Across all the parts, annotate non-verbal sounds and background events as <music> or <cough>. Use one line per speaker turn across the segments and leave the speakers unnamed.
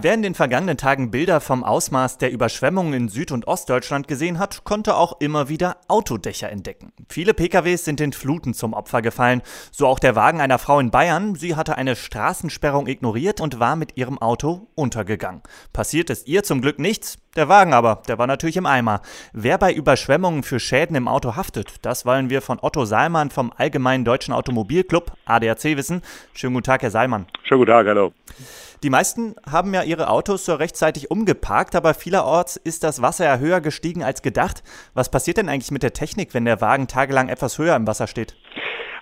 Wer in den vergangenen Tagen Bilder vom Ausmaß der Überschwemmungen in Süd- und Ostdeutschland gesehen hat, konnte auch immer wieder Autodächer entdecken. Viele PKWs sind den Fluten zum Opfer gefallen, so auch der Wagen einer Frau in Bayern. Sie hatte eine Straßensperrung ignoriert und war mit ihrem Auto untergegangen. Passiert ist ihr zum Glück nichts, der Wagen aber, der war natürlich im Eimer. Wer bei Überschwemmungen für Schäden im Auto haftet, das wollen wir von Otto Saalmann vom Allgemeinen Deutschen Automobilclub ADAC wissen. Schönen guten Tag, Herr Saalmann.
Schönen guten Tag, hallo.
Die meisten haben ja ihre Autos so rechtzeitig umgeparkt, aber vielerorts ist das Wasser ja höher gestiegen als gedacht. Was passiert denn eigentlich mit der Technik, wenn der Wagen tagelang etwas höher im Wasser steht?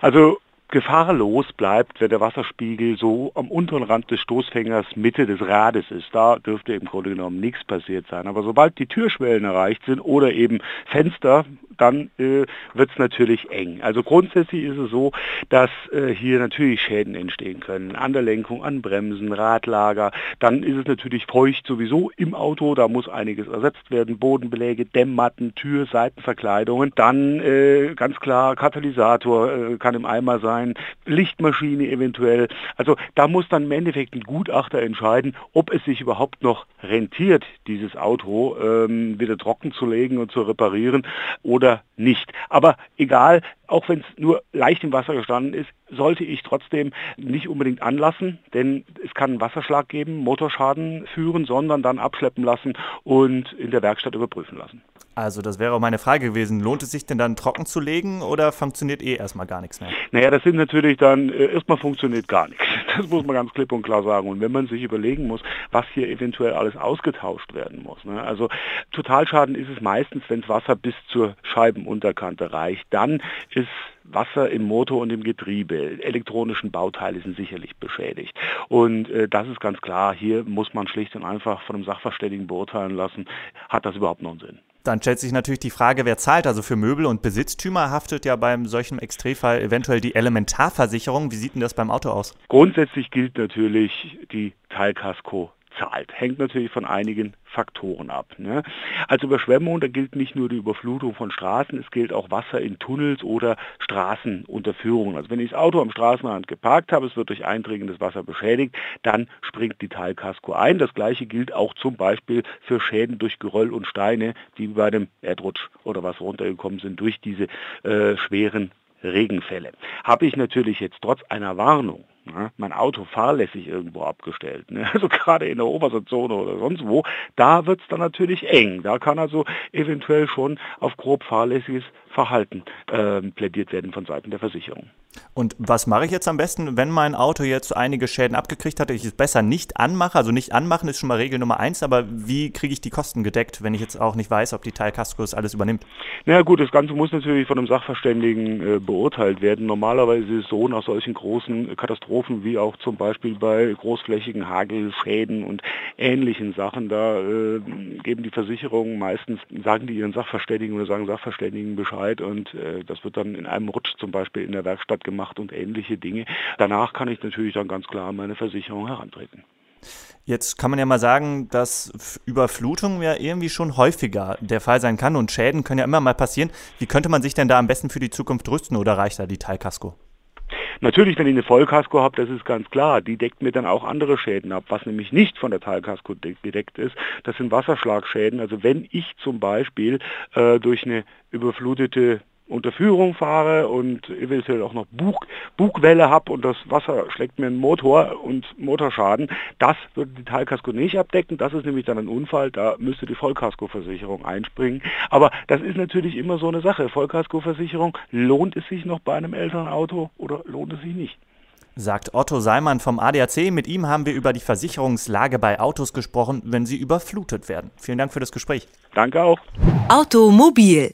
Also gefahrlos bleibt, wenn der Wasserspiegel so am unteren Rand des Stoßfängers Mitte des Rades ist. Da dürfte im Grunde genommen nichts passiert sein. Aber sobald die Türschwellen erreicht sind oder eben Fenster dann äh, wird es natürlich eng. Also grundsätzlich ist es so, dass äh, hier natürlich Schäden entstehen können. An der Lenkung, an Bremsen, Radlager. Dann ist es natürlich feucht sowieso im Auto. Da muss einiges ersetzt werden. Bodenbeläge, Dämmmatten, Tür, Seitenverkleidungen. Dann äh, ganz klar Katalysator äh, kann im Eimer sein. Lichtmaschine eventuell. Also da muss dann im Endeffekt ein Gutachter entscheiden, ob es sich überhaupt noch rentiert, dieses Auto ähm, wieder trocken zu legen und zu reparieren oder oder nicht. Aber egal, auch wenn es nur leicht im Wasser gestanden ist, sollte ich trotzdem nicht unbedingt anlassen, denn es kann einen Wasserschlag geben, Motorschaden führen, sondern dann abschleppen lassen und in der Werkstatt überprüfen lassen.
Also das wäre auch meine Frage gewesen. Lohnt es sich denn dann trocken zu legen oder funktioniert eh erstmal gar nichts mehr?
Naja, das sind natürlich dann, äh, erstmal funktioniert gar nichts. Das muss man ganz klipp und klar sagen. Und wenn man sich überlegen muss, was hier eventuell alles ausgetauscht werden muss. Ne? Also Totalschaden ist es meistens, wenn das Wasser bis zur Scheibenunterkante reicht. Dann ist Wasser im Motor und im Getriebe, elektronischen Bauteile sind sicherlich beschädigt. Und äh, das ist ganz klar, hier muss man schlicht und einfach von einem Sachverständigen beurteilen lassen, hat das überhaupt noch einen Sinn.
Dann stellt sich natürlich die Frage, wer zahlt. Also für Möbel und Besitztümer haftet ja beim solchen Extremfall eventuell die Elementarversicherung. Wie sieht denn das beim Auto aus?
Grundsätzlich gilt natürlich die Teilkasko zahlt. Hängt natürlich von einigen Faktoren ab. Ne? Als Überschwemmung, da gilt nicht nur die Überflutung von Straßen, es gilt auch Wasser in Tunnels oder Straßenunterführungen. Also wenn ich das Auto am Straßenrand geparkt habe, es wird durch eindringendes Wasser beschädigt, dann springt die Teilkasko ein. Das gleiche gilt auch zum Beispiel für Schäden durch Geröll und Steine, die bei dem Erdrutsch oder was runtergekommen sind durch diese äh, schweren Regenfälle. Habe ich natürlich jetzt trotz einer Warnung Ne? Mein Auto fahrlässig irgendwo abgestellt. Ne? <laughs> Also gerade in der Obersetzone oder sonst wo, da wird es dann natürlich eng. Da kann also eventuell schon auf grob fahrlässiges Verhalten äh, plädiert werden von Seiten der Versicherung.
Und was mache ich jetzt am besten, wenn mein Auto jetzt einige Schäden abgekriegt hat, ich es besser nicht anmache? Also nicht anmachen ist schon mal Regel Nummer eins, aber wie kriege ich die Kosten gedeckt, wenn ich jetzt auch nicht weiß, ob die Teilkasko das alles übernimmt?
Na ja, gut, das Ganze muss natürlich von einem Sachverständigen äh, beurteilt werden. Normalerweise ist es so, nach solchen großen Katastrophen wie auch zum Beispiel bei großflächigen Hagelschäden und ähnlichen Sachen, da äh, geben die Versicherungen meistens, sagen die ihren Sachverständigen oder sagen Sachverständigen Bescheid, und äh, das wird dann in einem Rutsch zum Beispiel in der Werkstatt gemacht und ähnliche Dinge. Danach kann ich natürlich dann ganz klar an meine Versicherung herantreten.
Jetzt kann man ja mal sagen, dass Überflutung ja irgendwie schon häufiger der Fall sein kann und Schäden können ja immer mal passieren. Wie könnte man sich denn da am besten für die Zukunft rüsten oder reicht da die Teilkasko?
Natürlich, wenn ich eine Vollkasko habe, das ist ganz klar, die deckt mir dann auch andere Schäden ab. Was nämlich nicht von der Teilkasko gedeckt ist, das sind Wasserschlagschäden. Also wenn ich zum Beispiel äh, durch eine überflutete unter Führung fahre und eventuell auch noch Bug, Bugwelle habe und das Wasser schlägt mir einen Motor und Motorschaden, das würde die Teilkasko nicht abdecken. Das ist nämlich dann ein Unfall, da müsste die Vollkaskoversicherung einspringen. Aber das ist natürlich immer so eine Sache. Vollkaskoversicherung, lohnt es sich noch bei einem älteren Auto oder lohnt es sich nicht?
sagt Otto Seimann vom ADAC. Mit ihm haben wir über die Versicherungslage bei Autos gesprochen, wenn sie überflutet werden. Vielen Dank für das Gespräch.
Danke auch.
Automobil,